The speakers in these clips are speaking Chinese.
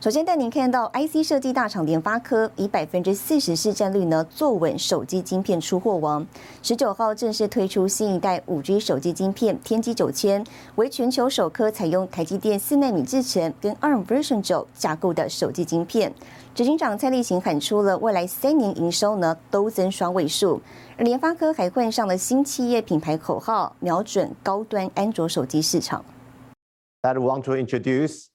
首先带您看到，IC 设计大厂联发科以百分之四十市占率呢，坐稳手机晶片出货王。十九号正式推出新一代五 G 手机晶片天玑九千，为全球首颗采用台积电四纳米制程跟 ARM Version 九架构的手机晶片。执行长蔡立行喊出了未来三年营收呢都增双位数，而联发科还换上了新企业品牌口号，瞄准高端安卓手机市场。That want to introduce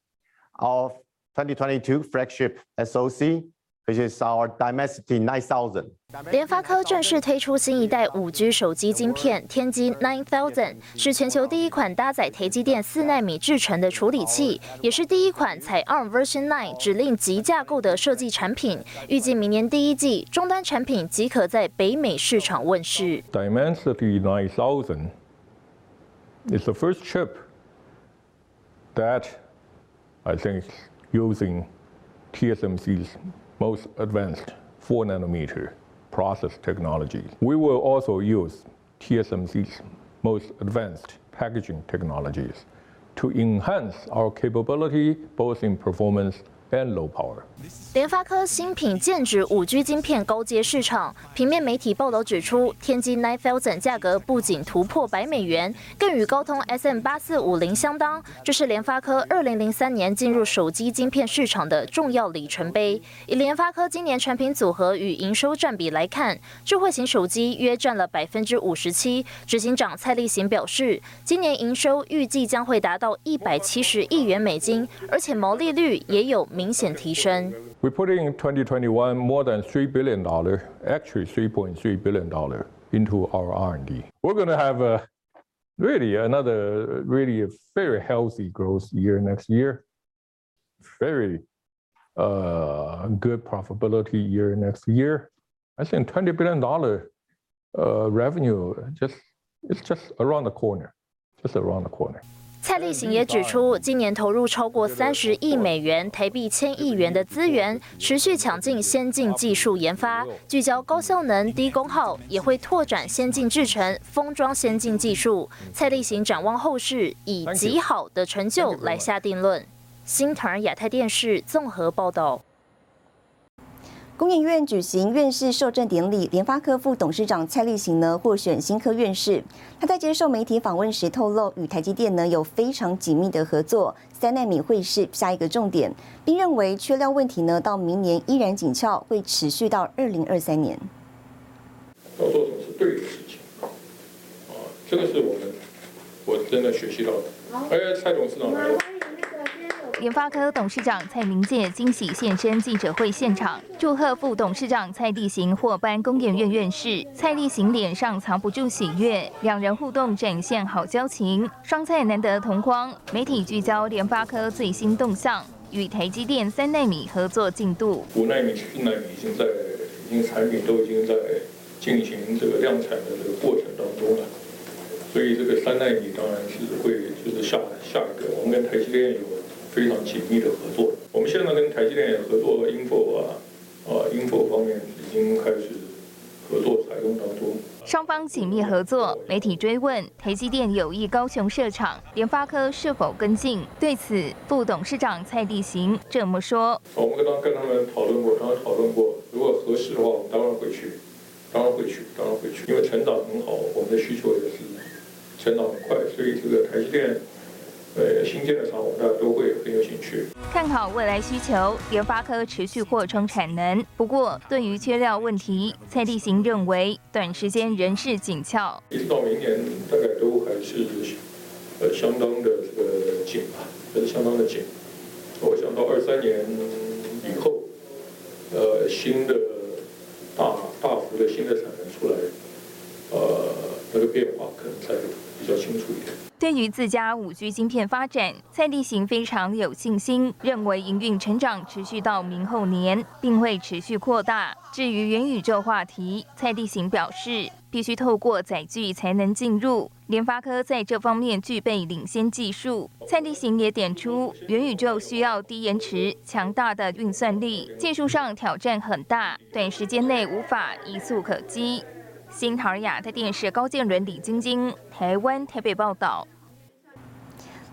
our 2022 flagship SoC, which is our Dimensity 9000. 联发科正式推出新一代 5G 手机晶片天玑 Nine Thousand，是全球第一款搭载台积电四纳米制程的处理器，也是第一款采 ARM Version Nine 指令级架构的设计产品。预计明年第一季终端产品即可在北美市场问世。Dimensity 9000 is the first chip that I think using TSMC's most advanced 4 nanometer process technology. We will also use TSMC's most advanced packaging technologies to enhance our capability both in performance A low power. 联发科新品剑指五 G 晶片高阶市场。平面媒体报道指出，天玑 Nine Thousand 价格不仅突破百美元，更与高通 SM 八四五零相当。这是联发科二零零三年进入手机晶片市场的重要里程碑。以联发科今年产品组合与营收占比来看，智慧型手机约占了百分之五十七。执行长蔡立行表示，今年营收预计将会达到一百七十亿元美金，而且毛利率也有明显提升。We put in 2021 more than $3 billion, actually $3.3 billion into our R&D. We're going to have a really another really a very healthy growth year next year. Very uh, good profitability year next year. I think $20 billion uh, revenue just it's just around the corner, just around the corner. 蔡立行也指出，今年投入超过三十亿美元（台币千亿元）的资源，持续抢进先进技术研发，聚焦高效能、低功耗，也会拓展先进制程、封装先进技术。蔡立行展望后市，以极好的成就来下定论。新唐亚太电视综合报道。工研院举行院士授证典礼，联发科副董事长蔡立行呢获选新科院士。他在接受媒体访问时透露，与台积电呢有非常紧密的合作，三纳米会是下一个重点，并认为缺料问题呢到明年依然紧俏，会持续到二零二三年。要做什么是对的事情啊，这个是我们我真的学习到的。哎，蔡董事长。联发科董事长蔡明介惊喜现身记者会现场，祝贺副董事长蔡立行获颁工研院院士。蔡立行脸上藏不住喜悦，两人互动展现好交情，双蔡难得同框。媒体聚焦联发科最新动向，与台积电三纳米合作进度。五纳米、四纳米已经在，已经产品都已经在进行这个量产的这个过程当中了，所以这个三纳米当然是会就是下下一个，我们跟台积电有。非常紧密的合作。我们现在跟台积电也合作 i n f o 啊，啊 i n f o 方面已经开始合作采用当中。双方紧密合作，媒体追问台积电有意高雄设厂，联发科是否跟进？对此，副董事长蔡立行这么说：我们跟他跟他们讨论过，刚刚讨论过，如果合适的话，我们当然会去，当然会去，当然会去，因为成长很好，我们的需求也是成长很快，所以这个台积电。呃，新建的厂，我们大家都会很有兴趣。看好未来需求，联发科持续扩充产能。不过，对于缺料问题，蔡立行认为短时间仍是紧俏。一直到明年，大概都还是呃相当的这个紧吧，还是相当的紧。我想到二三年以后，呃，新的大大幅的新的产能出来，呃，那个变化。可能才比较清楚一点。对于自家五 G 晶片发展，蔡立行非常有信心，认为营运成长持续到明后年，并会持续扩大。至于元宇宙话题，蔡立行表示，必须透过载具才能进入，联发科在这方面具备领先技术。蔡立行也点出，元宇宙需要低延迟、强大的运算力，技术上挑战很大，短时间内无法一蹴可及。新唐亚太电视高建伦、李晶晶，台湾台北报道。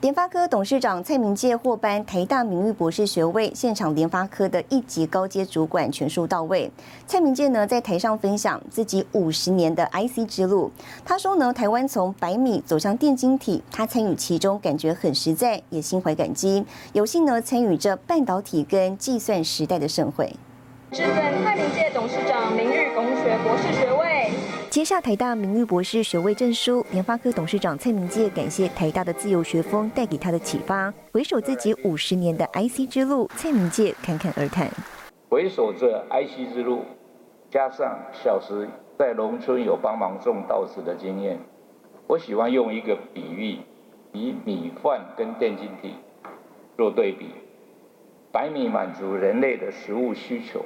联发科董事长蔡明介获颁台大名誉博士学位，现场联发科的一级高阶主管全数到位。蔡明介呢在台上分享自己五十年的 IC 之路。他说呢，台湾从百米走向电晶体，他参与其中，感觉很实在，也心怀感激。有幸呢参与这半导体跟计算时代的盛会。致赠蔡明界董事长名誉工学博士学位。接下台大名誉博士学位证书，联发科董事长蔡明介感谢台大的自由学风带给他的启发，回首自己五十年的 IC 之路，蔡明介侃侃而谈。回首这 IC 之路，加上小时在农村有帮忙种稻子的经验，我喜欢用一个比喻，以米饭跟电晶体做对比。白米满足人类的食物需求，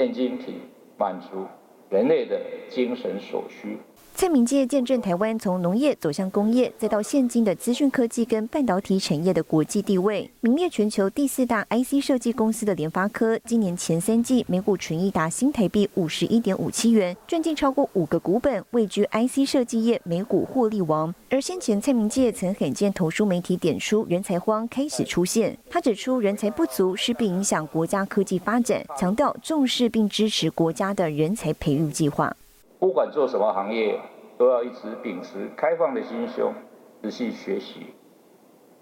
电晶体满足人类的精神所需。蔡明介见证台湾从农业走向工业，再到现今的资讯科技跟半导体产业的国际地位，名列全球第四大 IC 设计公司的联发科，今年前三季每股纯益达新台币五十一点五七元，赚进超过五个股本，位居 IC 设计业每股获利王。而先前蔡明介曾罕见投书媒体点出人才荒开始出现，他指出人才不足势必影响国家科技发展，强调重视并支持国家的人才培育计划。不管做什么行业，都要一直秉持开放的心胸，仔细学习，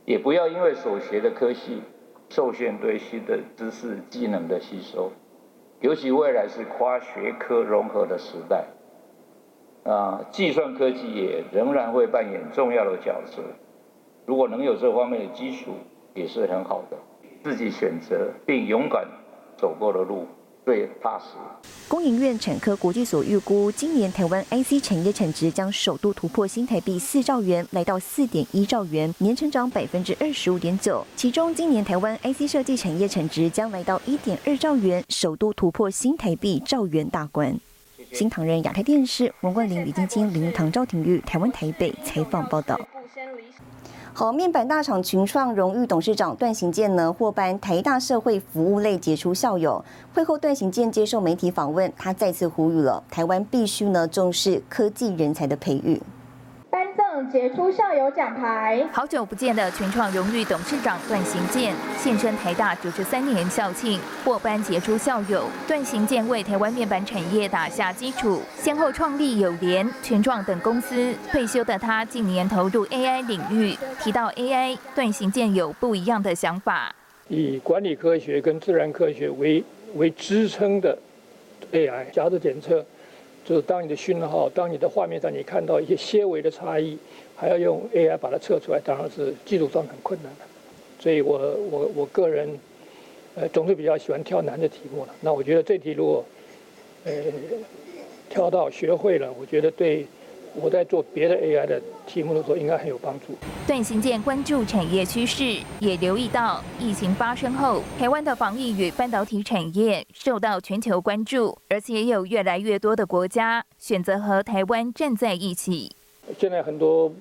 也不要因为所学的科系受限对新的知识技能的吸收。尤其未来是跨学科融合的时代，啊，计算科技也仍然会扮演重要的角色。如果能有这方面的基础，也是很好的。自己选择并勇敢走过的路。最踏实。工研院产科国际所预估，今年台湾 IC 产业产值将首度突破新台币四兆元，来到四点一兆元，年成长百分之二十五点九。其中，今年台湾 IC 设计产业产值将来到一点二兆元，首度突破新台币兆元大关。新唐人亚太电视王冠玲、李晶晶、林唐赵廷玉，台湾台北采访报道。好，面板大厂群创荣誉董事长段行健呢，获颁台大社会服务类杰出校友。会后，段行健接受媒体访问，他再次呼吁了台湾必须呢重视科技人才的培育。杰出校友奖牌。好久不见的全创荣誉董事长段行健现身台大九十三年校庆，获颁杰出校友。段行健为台湾面板产业打下基础，先后创立友联、全创等公司。退休的他近年投入 AI 领域，提到 AI，段行健有不一样的想法。以管理科学跟自然科学为为支撑的 AI 夹子检测。就是当你的讯号，当你的画面上你看到一些些微的差异，还要用 AI 把它测出来，当然是技术上很困难的。所以我我我个人，呃，总是比较喜欢挑难的题目了。那我觉得这题如果，呃，挑到学会了，我觉得对。我在做别的 AI 的题目的时候，应该很有帮助。段行健关注产业趋势，也留意到疫情发生后，台湾的防疫与半导体产业受到全球关注，而且也有越来越多的国家选择和台湾站在一起。现在很多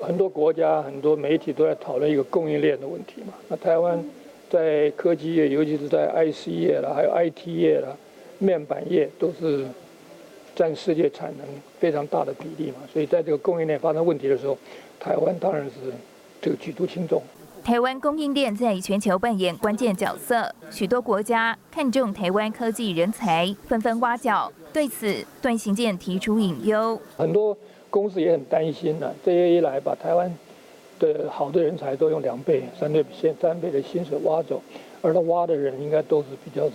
很多国家、很多媒体都在讨论一个供应链的问题嘛。那台湾在科技业，尤其是在 IC 业了，还有 IT 业了，面板业都是。占世界产能非常大的比例嘛，所以在这个供应链发生问题的时候，台湾当然是这个举足轻重。台湾供应链在全球扮演关键角色，许多国家看重台湾科技人才，纷纷挖角。对此，段行健提出隐忧。很多公司也很担心呢，这些一来把台湾的好的人才都用两倍、三倍、现三倍的薪水挖走，而他挖的人应该都是比较是。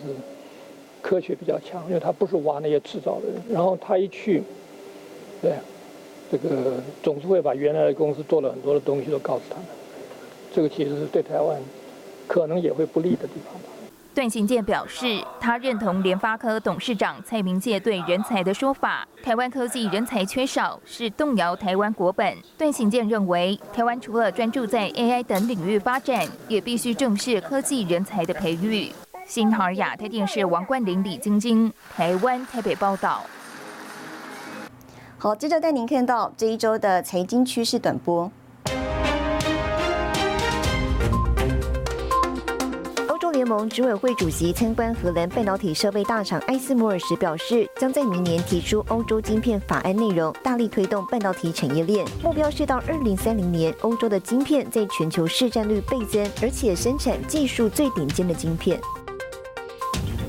科学比较强，因为他不是挖那些制造的人。然后他一去，对，这个总是会把原来的公司做了很多的东西都告诉他们。这个其实是对台湾可能也会不利的地方吧。段行健表示，他认同联发科董事长蔡明介对人才的说法，台湾科技人才缺少是动摇台湾国本。段行健认为，台湾除了专注在 AI 等领域发展，也必须重视科技人才的培育。新唐尔亚太电视王冠玲、李晶晶，台湾台北报道。好，接着带您看到这一周的财经趋势短波。联盟执委会主席参观荷兰半导体设备大厂艾斯摩尔时表示，将在明年提出欧洲晶片法案内容，大力推动半导体产业链。目标是到二零三零年，欧洲的晶片在全球市占率倍增，而且生产技术最顶尖的晶片。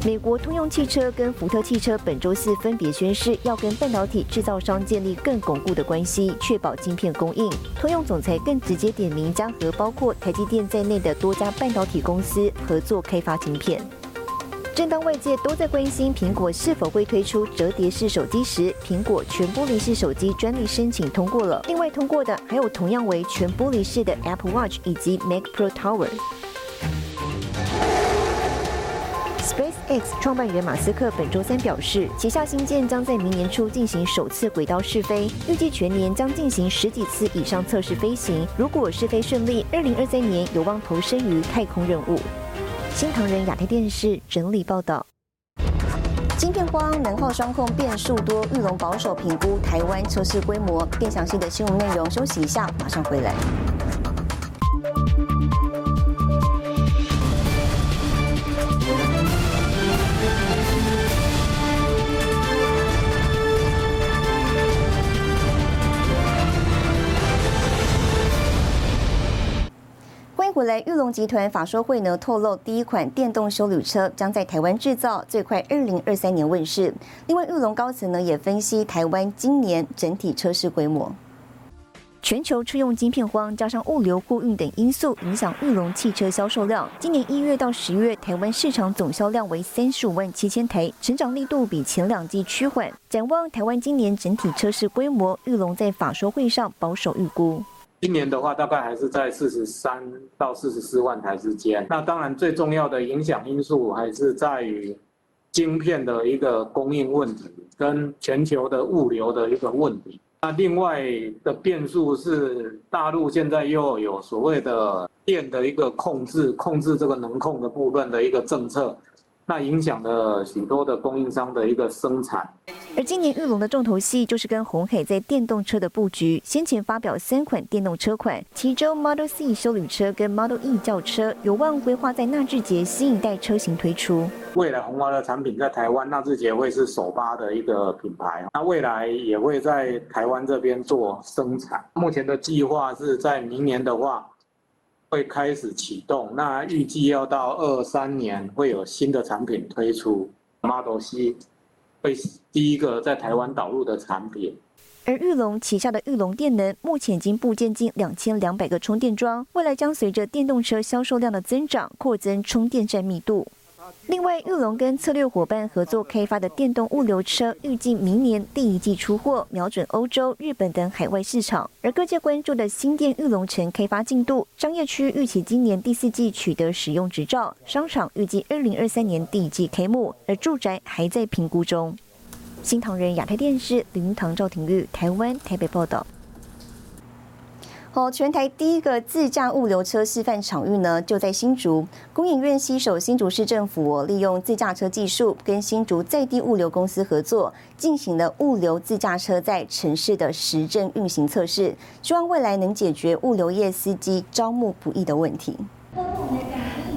美国通用汽车跟福特汽车本周四分别宣誓，要跟半导体制造商建立更巩固的关系，确保晶片供应。通用总裁更直接点名，将和包括台积电在内的多家半导体公司合作开发晶片。正当外界都在关心苹果是否会推出折叠式手机时，苹果全玻璃式手机专利申请通过了。另外通过的还有同样为全玻璃式的 Apple Watch 以及 Mac Pro Tower。SpaceX 创办人马斯克本周三表示，旗下新舰将在明年初进行首次轨道试飞，预计全年将进行十几次以上测试飞行。如果试飞顺利，二零二三年有望投身于太空任务。新唐人亚太电视整理报道。晶片荒，能耗双控变数多，玉龙保守评估台湾测试规模。更详细的新闻内容，休息一下，马上回来。回来，玉龙集团法说会呢透露，第一款电动修旅车将在台湾制造，最快二零二三年问世。另外，玉龙高层呢也分析台湾今年整体车市规模。全球车用晶片荒，加上物流货运等因素，影响玉龙汽车销售量。今年一月到十月，台湾市场总销量为三十五万七千台，成长力度比前两季趋缓。展望台湾今年整体车市规模，玉龙在法说会上保守预估。今年的话，大概还是在四十三到四十四万台之间。那当然，最重要的影响因素还是在于晶片的一个供应问题，跟全球的物流的一个问题。那另外的变数是，大陆现在又有所谓的电的一个控制，控制这个能控的部分的一个政策。那影响了许多的供应商的一个生产。而今年玉龙的重头戏就是跟红海在电动车的布局，先前发表三款电动车款，其中 Model C 修旅车跟 Model E 轿车有望规划在纳智捷新一代车型推出。未来红华的产品在台湾纳智捷会是首发的一个品牌，那未来也会在台湾这边做生产。目前的计划是在明年的话。会开始启动，那预计要到二三年会有新的产品推出，Model C 会第一个在台湾导入的产品。而玉龙旗下的玉龙电能目前已经部建近两千两百个充电桩，未来将随着电动车销售量的增长，扩增充电站密度。另外，玉龙跟策略伙伴合作开发的电动物流车，预计明年第一季出货，瞄准欧洲、日本等海外市场。而各界关注的新店玉龙城开发进度，商业区预期今年第四季取得使用执照，商场预计二零二三年第一季开幕，而住宅还在评估中。新唐人亚太电视林堂赵廷玉台湾台北报道。好，全台第一个自驾物流车示范场域呢，就在新竹。工研院携手新竹市政府，利用自驾车技术，跟新竹在地物流公司合作，进行了物流自驾车在城市的实证运行测试，希望未来能解决物流业司机招募不易的问题。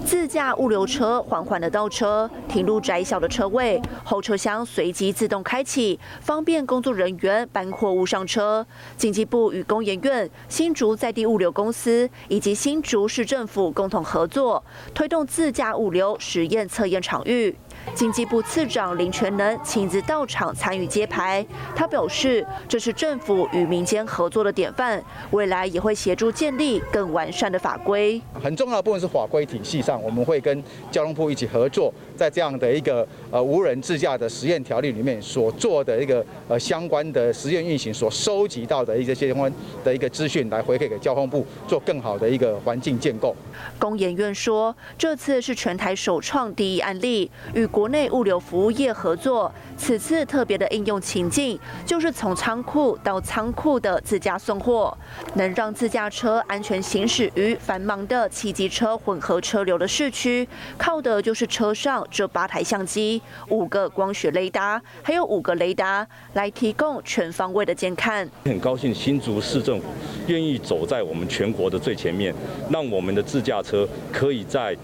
自驾物流车缓缓的倒车，停入窄小的车位，后车厢随即自动开启，方便工作人员搬货物上车。经济部与工研院、新竹在地物流公司以及新竹市政府共同合作，推动自驾物流实验测验场域。经济部次长林全能亲自到场参与揭牌。他表示，这是政府与民间合作的典范，未来也会协助建立更完善的法规。很重要的部分是法规体系上，我们会跟交通部一起合作，在这样的一个呃无人自驾的实验条例里面所做的一个呃相关的实验运行所收集到的一些相关的一个资讯，来回馈给交通部做更好的一个环境建构。工研院说，这次是全台首创第一案例，与国内物流服务业合作。此次特别的应用情境，就是从仓库到仓库的自驾送货，能让自驾车安全行驶于繁忙的汽机车混合车流的市区。靠的就是车上这八台相机、五个光学雷达，还有五个雷达，来提供全方位的监看。很高兴新竹市政府愿意走在我们全国的最前面，让我们的自驾车可以在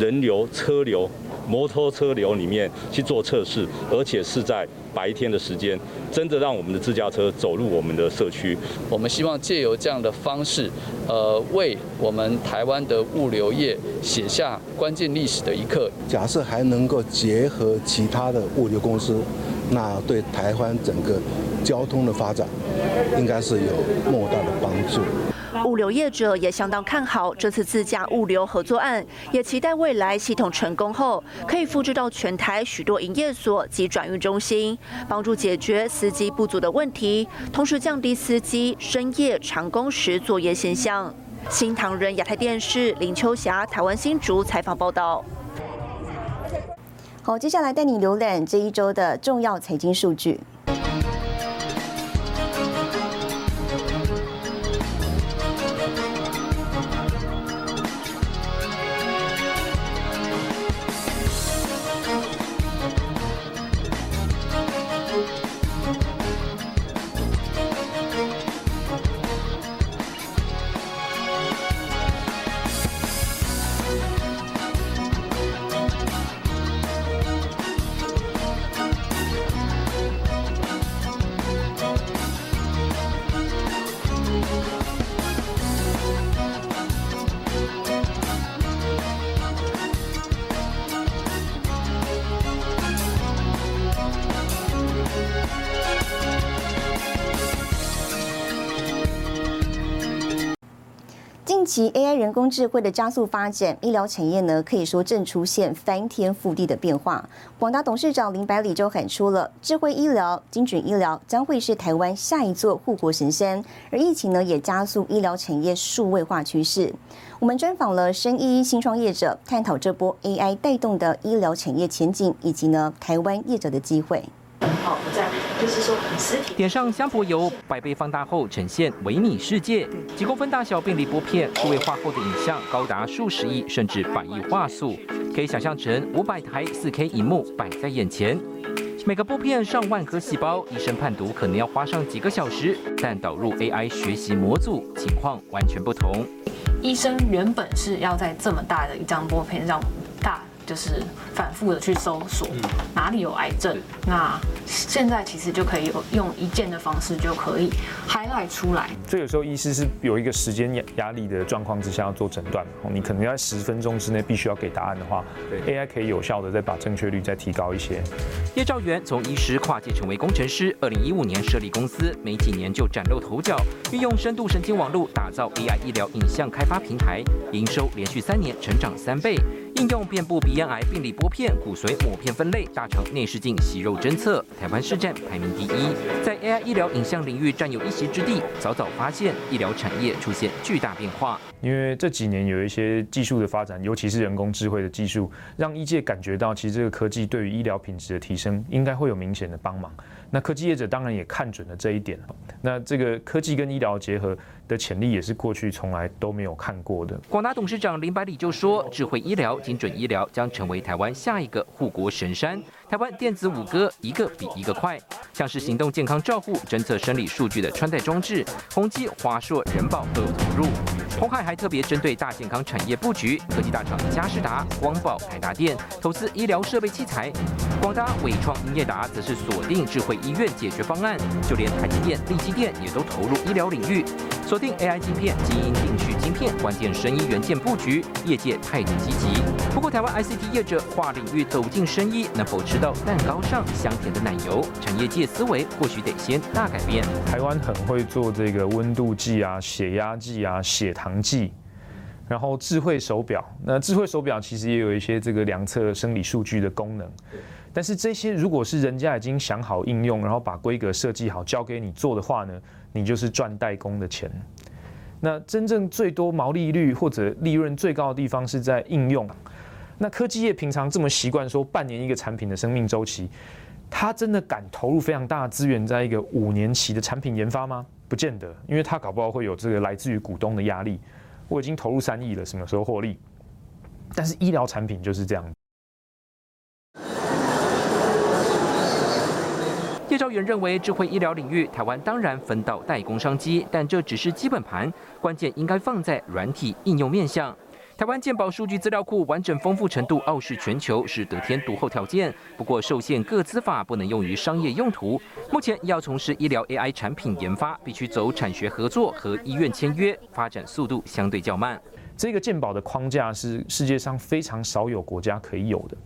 人流、车流。摩托车流里面去做测试，而且是在白天的时间，真的让我们的自驾车走入我们的社区。我们希望借由这样的方式，呃，为我们台湾的物流业写下关键历史的一刻。假设还能够结合其他的物流公司，那对台湾整个交通的发展，应该是有莫大的帮助。物流业者也相当看好这次自驾物流合作案，也期待未来系统成功后，可以复制到全台许多营业所及转运中心，帮助解决司机不足的问题，同时降低司机深夜长工时作业现象。新唐人亚太电视林秋霞台湾新竹采访报道。好，接下来带你浏览这一周的重要财经数据。其 AI 人工智慧的加速发展，医疗产业呢可以说正出现翻天覆地的变化。广达董事长林百里就喊出了，智慧医疗、精准医疗将会是台湾下一座护国神山。而疫情呢也加速医疗产业数位化趋势。我们专访了生医新创业者，探讨这波 AI 带动的医疗产业前景，以及呢台湾业者的机会。好，不在，就是说实体。点上香柏油，百倍放大后呈现微米世界，几公分大小便利拨片，数位化后的影像高达数十亿甚至百亿画素，可以想象成五百台四 K 荧幕摆在眼前。每个拨片上万颗细胞，医生判读可能要花上几个小时，但导入 AI 学习模组，情况完全不同。医生原本是要在这么大的一张拨片上大。就是反复的去搜索哪里有癌症，那现在其实就可以有用一键的方式就可以 highlight 出来。这有时候医师是有一个时间压压力的状况之下要做诊断，你可能要在十分钟之内必须要给答案的话，AI 可以有效的再把正确率再提高一些。叶兆元从医师跨界成为工程师，二零一五年设立公司，没几年就崭露头角，运用深度神经网络打造 AI 医疗影像开发平台，营收连续三年成长三倍。应用遍布鼻咽癌病理片、骨髓抹片分类、大肠内视镜息肉侦测，台湾市占排名第一，在 AI 医疗影像领域占有一席之地。早早发现医疗产业出现巨大变化，因为这几年有一些技术的发展，尤其是人工智慧的技术，让医界感觉到其实这个科技对于医疗品质的提升应该会有明显的帮忙。那科技业者当然也看准了这一点，那这个科技跟医疗结合。的潜力也是过去从来都没有看过的。广达董事长林百里就说：“智慧医疗、精准医疗将成为台湾下一个护国神山。台湾电子五哥一个比一个快，像是行动健康照护、侦测生理数据的穿戴装置，宏基、华硕、人保都有投入。鸿海还特别针对大健康产业布局，科技大厂嘉士达、光宝、台达电投资医疗设备器材。”广达、伟创、英业达则是锁定智慧医院解决方案，就连台积电、力积电也都投入医疗领域，锁定 AI 晶片、基因定序晶片、关键生医元件布局，业界态度积极。不过，台湾 ICT 业者跨领域走进生医，能否持吃到蛋糕上香甜的奶油？产业界思维或许得先大改变。台湾很会做这个温度计啊、血压计啊、血糖计。然后智慧手表，那智慧手表其实也有一些这个量测生理数据的功能，但是这些如果是人家已经想好应用，然后把规格设计好交给你做的话呢，你就是赚代工的钱。那真正最多毛利率或者利润最高的地方是在应用。那科技业平常这么习惯说半年一个产品的生命周期，他真的敢投入非常大的资源在一个五年期的产品研发吗？不见得，因为他搞不好会有这个来自于股东的压力。我已经投入三亿了，什么时候获利？但是医疗产品就是这样。叶兆元认为，智慧医疗领域，台湾当然分到代工商机，但这只是基本盘，关键应该放在软体应用面向。台湾健保数据资料库完整丰富程度傲视全球，是得天独厚条件。不过受限各资法不能用于商业用途。目前要从事医疗 AI 产品研发，必须走产学合作和医院签约，发展速度相对较慢。这个健保的框架是世界上非常少有国家可以有的，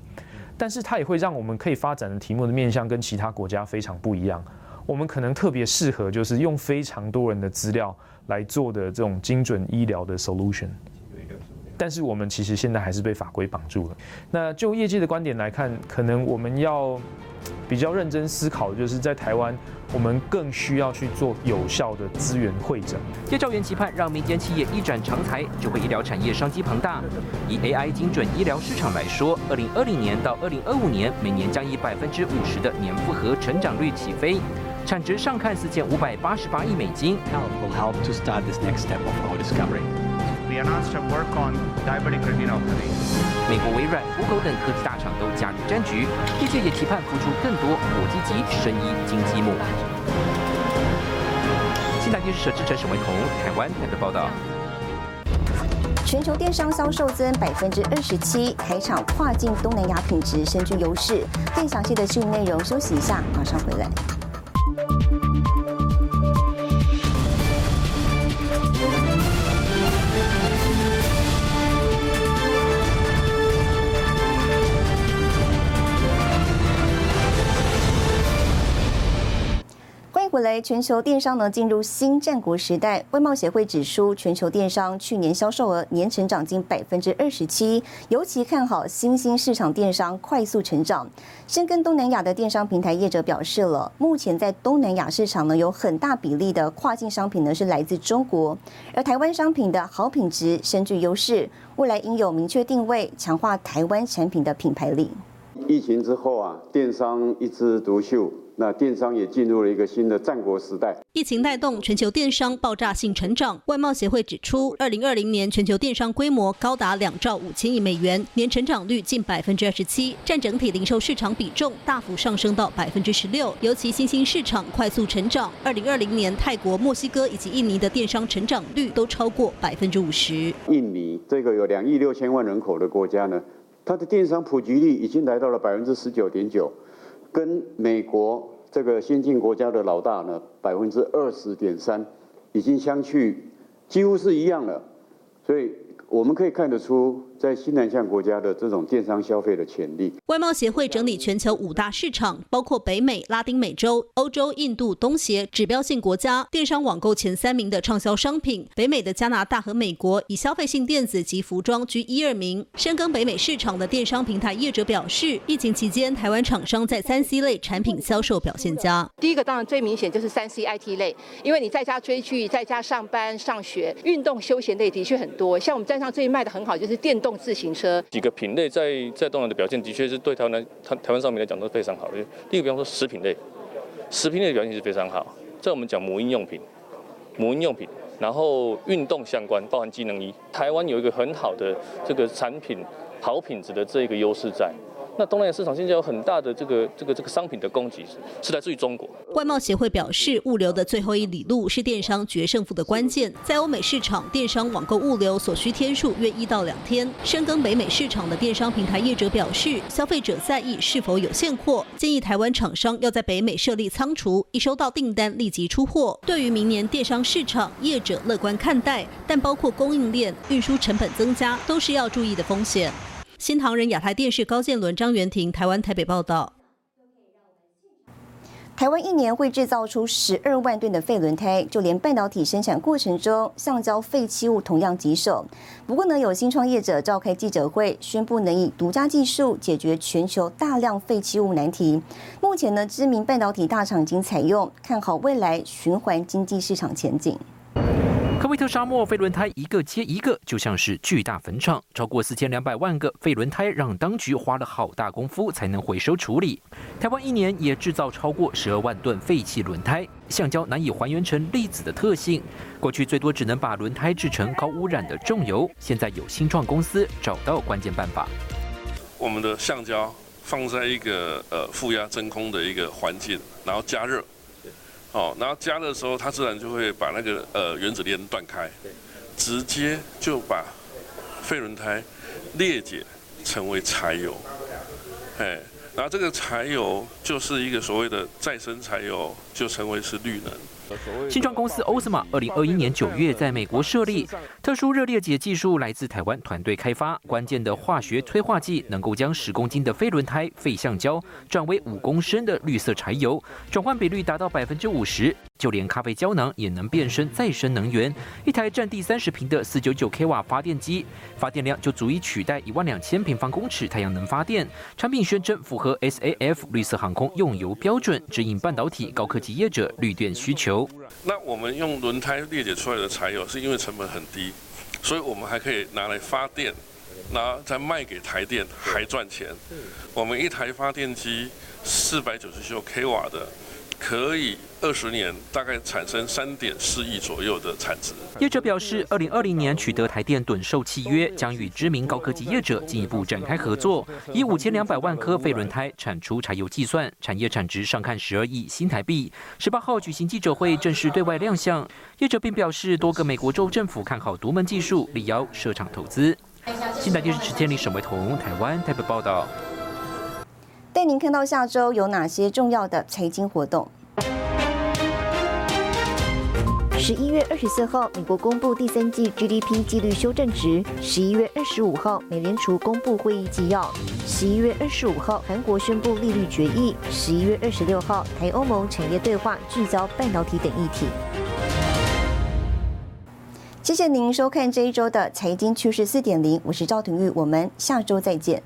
但是它也会让我们可以发展的题目的面向跟其他国家非常不一样。我们可能特别适合就是用非常多人的资料来做的这种精准医疗的 solution。但是我们其实现在还是被法规绑住了。那就业界的观点来看，可能我们要比较认真思考，就是在台湾，我们更需要去做有效的资源会诊。叶兆元期盼让民间企业一展长才，就会医疗产业商机庞大。以 AI 精准医疗市场来说，二零二零年到二零二五年，每年将以百分之五十的年复合成长率起飞，产值上看四千五百八十八亿美金。Will help to start this next step of our discovery. We announced a work on diabetic retinopathy. 美国微软、Google 等科技大厂都加入战局，业界也期盼付出更多国际级生意金积木。新台电视社记者沈维彤，台湾台的报道。全球电商销售增百分之二十七，台厂跨境东南亚品质深具优势。更详细的新闻内容，休息一下，马上回来。回来，全球电商呢进入新战国时代。外贸协会指出，全球电商去年销售额年成长近百分之二十七，尤其看好新兴市场电商快速成长。深耕东南亚的电商平台业者表示了，目前在东南亚市场呢，有很大比例的跨境商品呢是来自中国，而台湾商品的好品质深具优势，未来应有明确定位，强化台湾产品的品牌力。疫情之后啊，电商一枝独秀。那电商也进入了一个新的战国时代。疫情带动全球电商爆炸性成长。外贸协会指出，二零二零年全球电商规模高达两兆五千亿美元，年成长率近百分之二十七，占整体零售市场比重大幅上升到百分之十六。尤其新兴市场快速成长，二零二零年泰国、墨西哥以及印尼的电商成长率都超过百分之五十。印尼这个有两亿六千万人口的国家呢，它的电商普及率已经来到了百分之十九点九。跟美国这个先进国家的老大呢，百分之二十点三，已经相去几乎是一样了，所以我们可以看得出。在西南向国家的这种电商消费的潜力。外贸协会整理全球五大市场，包括北美、拉丁美洲、欧洲、印度、东协指标性国家电商网购前三名的畅销商品。北美的加拿大和美国以消费性电子及服装居一二名。深耕北美市场的电商平台业者表示，疫情期间台湾厂商在三 C 类产品销售表现佳。第一个当然最明显就是三 C IT 类，因为你在家追剧、在家上班、上学、运动休闲类的确很多。像我们站上最近卖的很好就是电动。自行车几个品类在在东南的表现的确是对台湾台台湾上面来讲都是非常好的。第一个，比方说食品类，食品类的表现是非常好。在我们讲母婴用品，母婴用品，然后运动相关，包含机能衣，台湾有一个很好的这个产品好品质的这一个优势在。那东南亚市场现在有很大的这个这个这个商品的供给是来自于中国。外贸协会表示，物流的最后一里路是电商决胜负的关键。在欧美市场，电商网购物流所需天数约一到两天。深耕北美市场的电商平台业者表示，消费者在意是否有现货，建议台湾厂商要在北美设立仓储，一收到订单立即出货。对于明年电商市场，业者乐观看待，但包括供应链、运输成本增加，都是要注意的风险。新唐人亚太电视高建伦、张元婷，台湾台北报道。台湾一年会制造出十二万吨的废轮胎，就连半导体生产过程中橡胶废弃物同样棘手。不过呢，有新创业者召开记者会，宣布能以独家技术解决全球大量废弃物难题。目前呢，知名半导体大厂已经采用，看好未来循环经济市场前景。科威特沙漠废轮胎一个接一个，就像是巨大坟场，超过四千两百万个废轮胎，让当局花了好大功夫才能回收处理。台湾一年也制造超过十二万吨废弃轮胎，橡胶难以还原成粒子的特性，过去最多只能把轮胎制成高污染的重油，现在有新创公司找到关键办法。我们的橡胶放在一个呃负压真空的一个环境，然后加热。哦，然后加热的时候，它自然就会把那个呃原子链断开，直接就把废轮胎裂解成为柴油，哎，然后这个柴油就是一个所谓的再生柴油，就成为是绿能。新创公司 Osmo，二零二一年九月在美国设立，特殊热裂解技术来自台湾团队开发，关键的化学催化剂能够将十公斤的废轮胎废橡胶转为五公升的绿色柴油，转换比率达到百分之五十。就连咖啡胶囊也能变身再生能源。一台占地三十平的四九九 k 瓦发电机，发电量就足以取代一万两千平方公尺太阳能发电。产品宣称符合 SAF 绿色航空用油标准，指引半导体高科技业者绿电需求。那我们用轮胎裂解出来的柴油，是因为成本很低，所以我们还可以拿来发电，拿再卖给台电还赚钱。我们一台发电机四百九十九 k 瓦的。可以二十年大概产生三点四亿左右的产值。业者表示，二零二零年取得台电趸售契约，将与知名高科技业者进一步展开合作，以五千两百万颗废轮胎产出柴油计算，产业产值上看十二亿新台币。十八号举行记者会，正式对外亮相。业者并表示，多个美国州政府看好独门技术，力邀设厂投资。新台电视池天里沈维彤，台湾台北报道。带您看到下周有哪些重要的财经活动。十一月二十四号，美国公布第三季 GDP 纪律修正值；十一月二十五号，美联储公布会议纪要；十一月二十五号，韩国宣布利率决议；十一月二十六号，台欧盟产业对话聚焦半导体等议题。谢谢您收看这一周的财经趋势四点零，我是赵廷玉，我们下周再见。